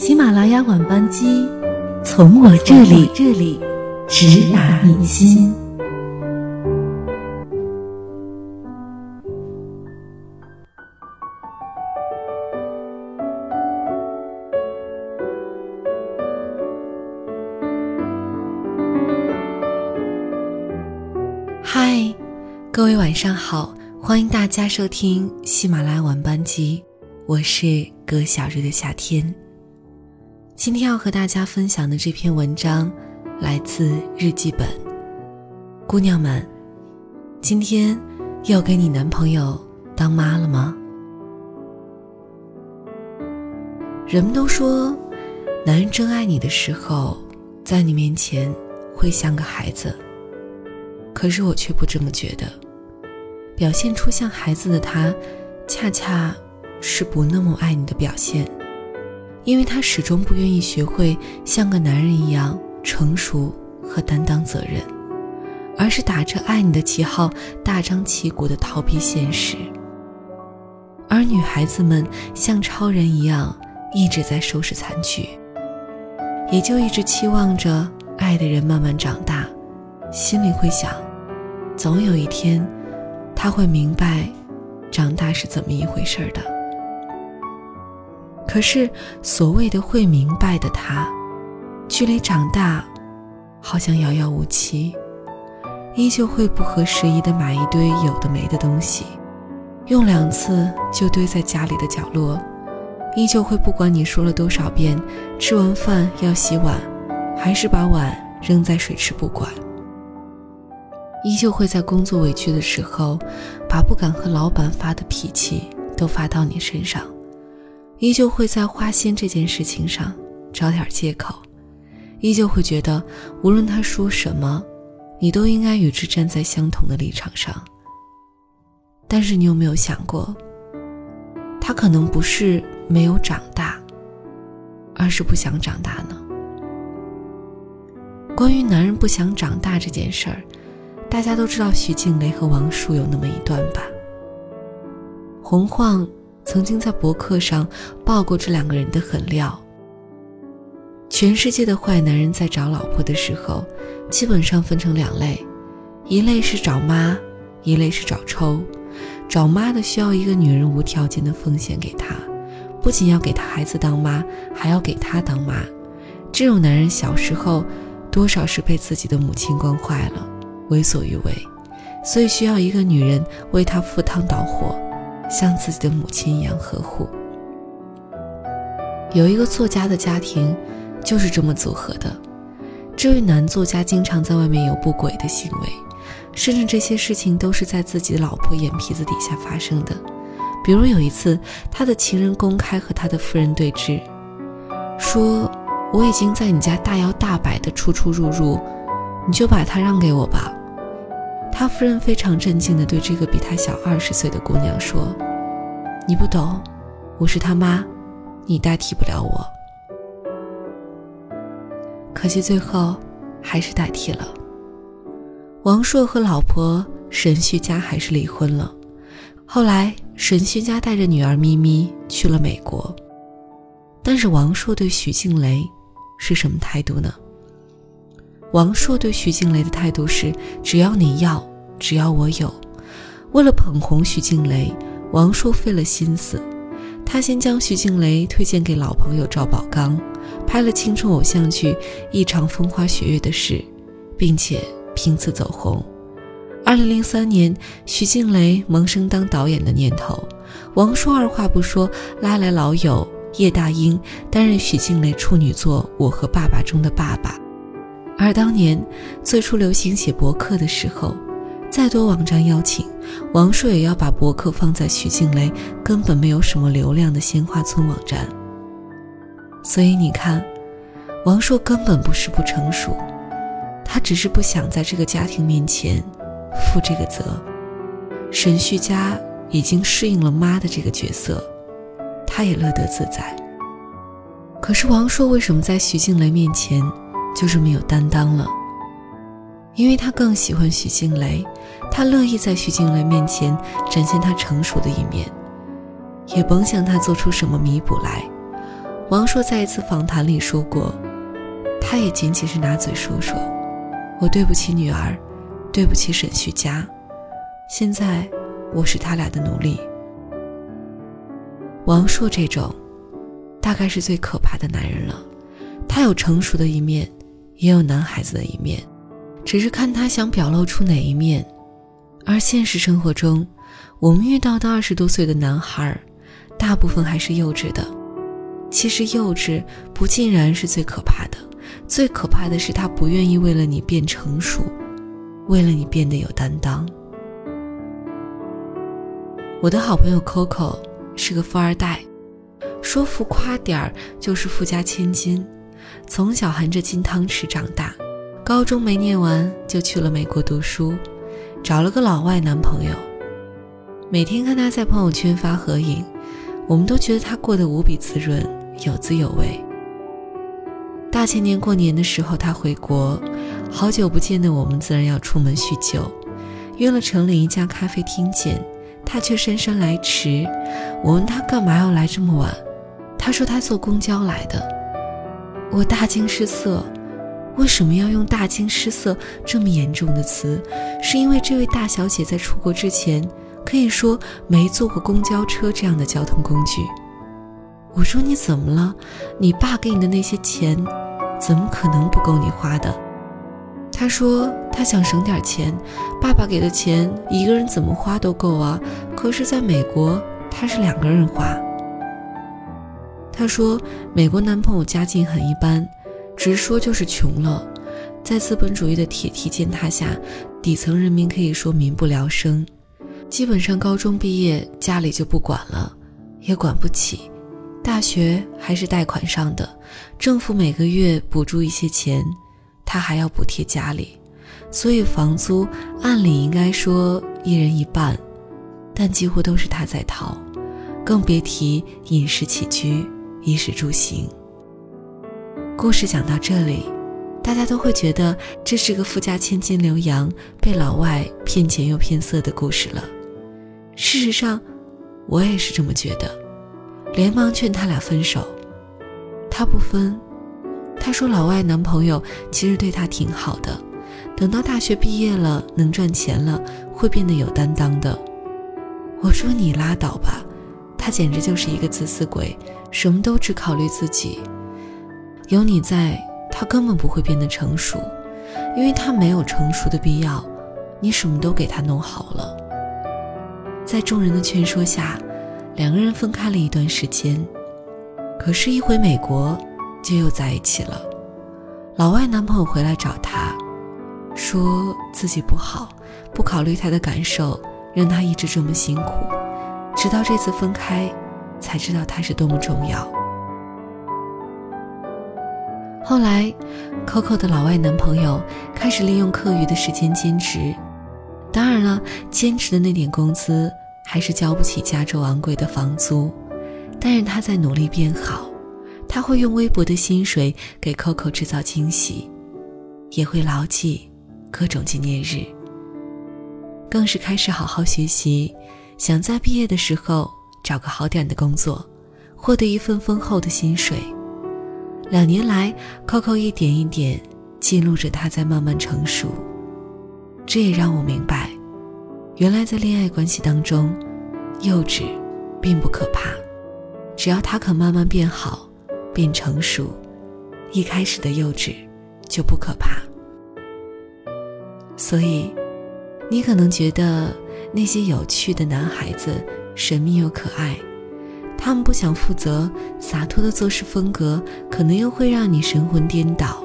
喜马拉雅晚班机，从我这里这里直达你心。嗨，各位晚上好，欢迎大家收听喜马拉雅晚班机，我是葛小瑞的夏天。今天要和大家分享的这篇文章，来自日记本。姑娘们，今天要给你男朋友当妈了吗？人们都说，男人真爱你的时候，在你面前会像个孩子。可是我却不这么觉得，表现出像孩子的他，恰恰是不那么爱你的表现。因为他始终不愿意学会像个男人一样成熟和担当责任，而是打着爱你的旗号，大张旗鼓地逃避现实。而女孩子们像超人一样一直在收拾残局，也就一直期望着爱的人慢慢长大，心里会想，总有一天，他会明白，长大是怎么一回事的。可是，所谓的会明白的他，距离长大，好像遥遥无期，依旧会不合时宜的买一堆有的没的东西，用两次就堆在家里的角落，依旧会不管你说了多少遍，吃完饭要洗碗，还是把碗扔在水池不管，依旧会在工作委屈的时候，把不敢和老板发的脾气都发到你身上。依旧会在花心这件事情上找点借口，依旧会觉得无论他说什么，你都应该与之站在相同的立场上。但是你有没有想过，他可能不是没有长大，而是不想长大呢？关于男人不想长大这件事儿，大家都知道徐静蕾和王树有那么一段吧？洪晃。曾经在博客上爆过这两个人的狠料。全世界的坏男人在找老婆的时候，基本上分成两类，一类是找妈，一类是找抽。找妈的需要一个女人无条件的奉献给他，不仅要给他孩子当妈，还要给他当妈。这种男人小时候多少是被自己的母亲惯坏了，为所欲为，所以需要一个女人为他赴汤蹈火。像自己的母亲一样呵护。有一个作家的家庭，就是这么组合的。这位男作家经常在外面有不轨的行为，甚至这些事情都是在自己的老婆眼皮子底下发生的。比如有一次，他的情人公开和他的夫人对峙，说：“我已经在你家大摇大摆的出出入入，你就把他让给我吧。”他夫人非常震惊地对这个比他小二十岁的姑娘说：“你不懂，我是他妈，你代替不了我。”可惜最后还是代替了。王朔和老婆沈旭佳还是离婚了。后来沈旭佳带着女儿咪咪去了美国。但是王朔对许静蕾是什么态度呢？王朔对徐静蕾的态度是：只要你要。只要我有，为了捧红徐静蕾，王朔费了心思。他先将徐静蕾推荐给老朋友赵宝刚，拍了青春偶像剧《一场风花雪月的事》，并且凭此走红。二零零三年，徐静蕾萌生当导演的念头，王朔二话不说拉来老友叶大鹰担任徐静蕾处女作《我和爸爸》中的爸爸。而当年最初流行写博客的时候。再多网站邀请，王朔也要把博客放在徐静蕾根本没有什么流量的鲜花村网站。所以你看，王朔根本不是不成熟，他只是不想在这个家庭面前负这个责。沈旭佳已经适应了妈的这个角色，他也乐得自在。可是王朔为什么在徐静蕾面前就是没有担当了？因为他更喜欢徐静蕾，他乐意在徐静蕾面前展现他成熟的一面，也甭想他做出什么弥补来。王朔在一次访谈里说过，他也仅仅是拿嘴说说，我对不起女儿，对不起沈旭佳，现在我是他俩的奴隶。王朔这种，大概是最可怕的男人了。他有成熟的一面，也有男孩子的一面，只是看他想表露出哪一面。而现实生活中，我们遇到的二十多岁的男孩，大部分还是幼稚的。其实幼稚不尽然是最可怕的，最可怕的是他不愿意为了你变成熟，为了你变得有担当。我的好朋友 Coco 是个富二代，说浮夸点儿就是富家千金，从小含着金汤匙长大，高中没念完就去了美国读书，找了个老外男朋友。每天看他在朋友圈发合影，我们都觉得他过得无比滋润。有滋有味。大前年过年的时候，他回国，好久不见的我们自然要出门叙旧，约了城里一家咖啡厅见，他却姗姗来迟。我问他干嘛要来这么晚，他说他坐公交来的。我大惊失色，为什么要用“大惊失色”这么严重的词？是因为这位大小姐在出国之前，可以说没坐过公交车这样的交通工具。我说你怎么了？你爸给你的那些钱，怎么可能不够你花的？他说他想省点钱，爸爸给的钱一个人怎么花都够啊。可是在美国他是两个人花。她说美国男朋友家境很一般，直说就是穷了，在资本主义的铁蹄践踏下，底层人民可以说民不聊生，基本上高中毕业家里就不管了，也管不起。大学还是贷款上的，政府每个月补助一些钱，他还要补贴家里，所以房租按理应该说一人一半，但几乎都是他在掏，更别提饮食起居、衣食住行。故事讲到这里，大家都会觉得这是个富家千金刘洋被老外骗钱又骗色的故事了。事实上，我也是这么觉得。连忙劝他俩分手，他不分。他说老外男朋友其实对他挺好的，等到大学毕业了能赚钱了，会变得有担当的。我说你拉倒吧，他简直就是一个自私鬼，什么都只考虑自己。有你在，他根本不会变得成熟，因为他没有成熟的必要。你什么都给他弄好了，在众人的劝说下。两个人分开了一段时间，可是，一回美国就又在一起了。老外男朋友回来找她，说自己不好，不考虑她的感受，让她一直这么辛苦。直到这次分开，才知道他是多么重要。后来，Coco 的老外男朋友开始利用课余的时间兼职，当然了，兼职的那点工资。还是交不起加州昂贵的房租，但是他在努力变好。他会用微薄的薪水给 Coco 制造惊喜，也会牢记各种纪念日。更是开始好好学习，想在毕业的时候找个好点的工作，获得一份丰厚的薪水。两年来，Coco 一点一点记录着他在慢慢成熟，这也让我明白。原来在恋爱关系当中，幼稚并不可怕，只要他肯慢慢变好、变成熟，一开始的幼稚就不可怕。所以，你可能觉得那些有趣的男孩子神秘又可爱，他们不想负责、洒脱的做事风格，可能又会让你神魂颠倒，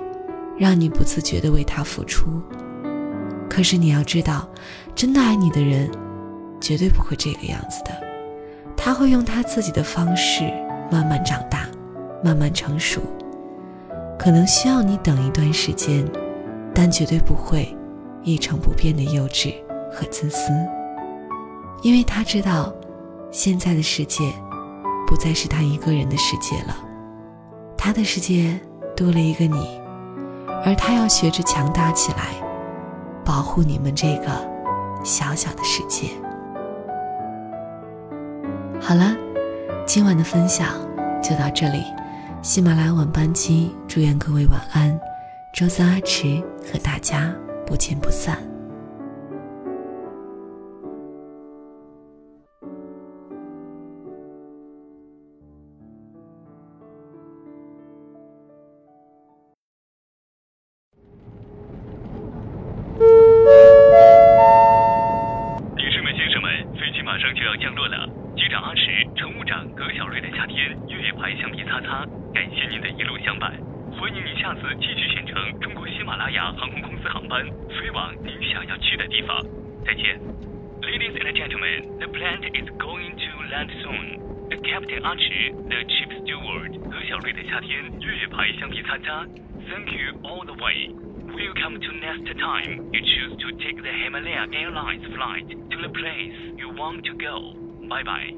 让你不自觉地为他付出。可是你要知道，真的爱你的人，绝对不会这个样子的。他会用他自己的方式慢慢长大，慢慢成熟。可能需要你等一段时间，但绝对不会一成不变的幼稚和自私。因为他知道，现在的世界不再是他一个人的世界了，他的世界多了一个你，而他要学着强大起来。保护你们这个小小的世界。好了，今晚的分享就到这里，喜马拉雅晚班机，祝愿各位晚安。周三阿迟和大家不见不散。降落了，机长阿驰、乘务长葛小瑞的夏天，越野牌橡皮擦擦感谢您的一路相伴，欢迎您下次继续选乘中国喜马拉雅航空公司航班飞往您想要去的地方。再见。Ladies and gentlemen, the plane is going to land soon. The captain Archie, the chief steward 葛小瑞的夏天月牌橡皮擦擦。Thank you all the way. Welcome to next time you choose to take the Himalaya Airlines flight to the place you want to go. Bye bye.